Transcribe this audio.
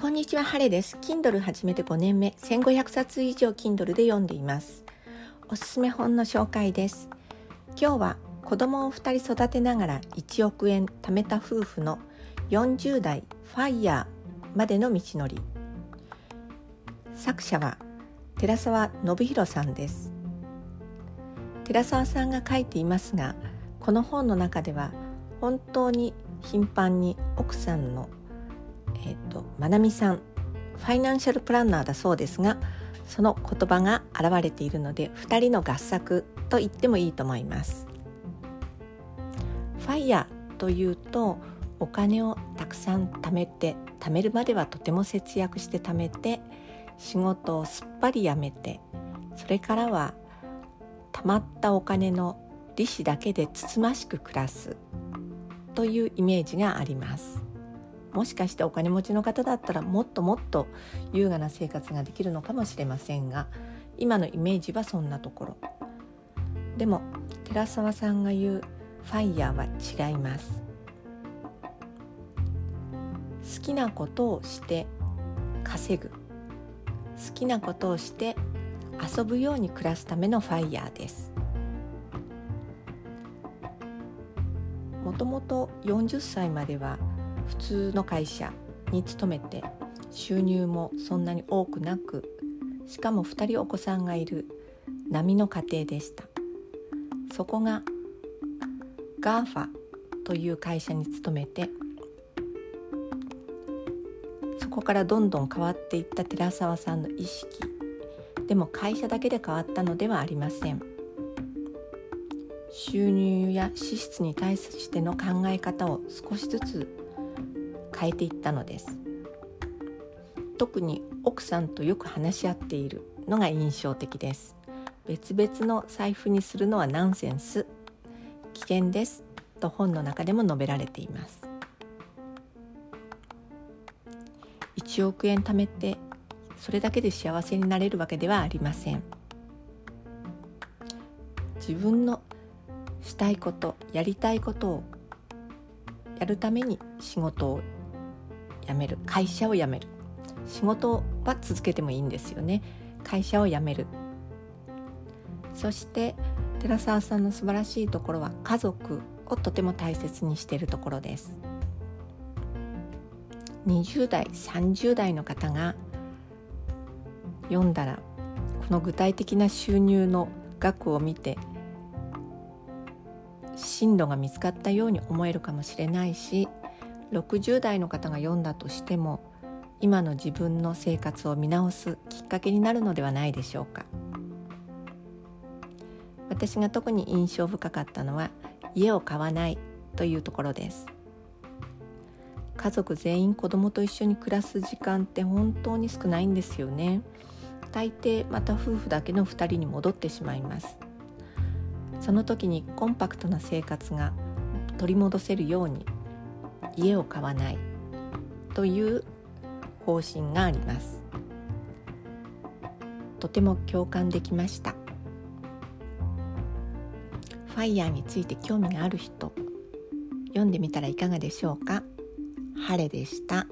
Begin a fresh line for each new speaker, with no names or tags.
こんにちは、ハレです。Kindle 始めて5年目、1500冊以上 Kindle で読んでいます。おすすめ本の紹介です。今日は子供を2人育てながら1億円貯めた夫婦の40代ファイヤーまでの道のり。作者は寺澤信弘さんです。寺澤さんが書いていますが、この本の中では本当に頻繁に奥さんのえっ、ー、とまなみさんファイナンシャルプランナーだそうですがその言葉が現れているので2人の合作と言ってもいいと思います。ファイヤーというとお金をたくさん貯めて貯めるまではとても節約して貯めて仕事をすっぱりやめてそれからは貯まったお金の利子だけでつつましく暮らすというイメージがあります。もしかしてお金持ちの方だったらもっともっと優雅な生活ができるのかもしれませんが今のイメージはそんなところ。でも寺澤さんが言うファイヤーは違います。好きなことをして稼ぐ。好きなことをして遊ぶように暮らすためのファイヤーです。もともと40歳までは普通の会社に勤めて収入もそんなに多くなくしかも2人お子さんがいる波の家庭でした。そこが GAFA という会社に勤めてそこからどんどん変わっていった寺澤さんの意識。でも会社だけで変わったのではありません。収入や支出に対しての考え方を少しずつ変えていったのです。特に奥さんとよく話し合っているのが印象的です。別々の財布にするのはナンセンス。危険ですと本の中でも述べられています。1億円貯めてそれだけで幸せになれるわけではありません。自分のしたいことやりたいことをやるために仕事を辞める。会社を辞める。仕事は続けてもいいんですよね。会社を辞める。そして寺澤さんの素晴らしいところは家族をとても大切にしているところです。20代30代の方が読んだらこの具体的な収入の額を見て進路が見つかったように思えるかもしれないし60代の方が読んだとしても今の自分の生活を見直すきっかけになるのではないでしょうか。私が特に印象深かったのは家を買わないというところです。家族全員子供と一緒に暮らす時間って本当に少ないんですよね。大抵また夫婦だけの2人に戻ってしまいます。その時にコンパクトな生活が取り戻せるように家を買わないという方針があります。とても共感できました。ファイヤーについて興味がある人読んでみたらいかがでしょうか？晴れでした。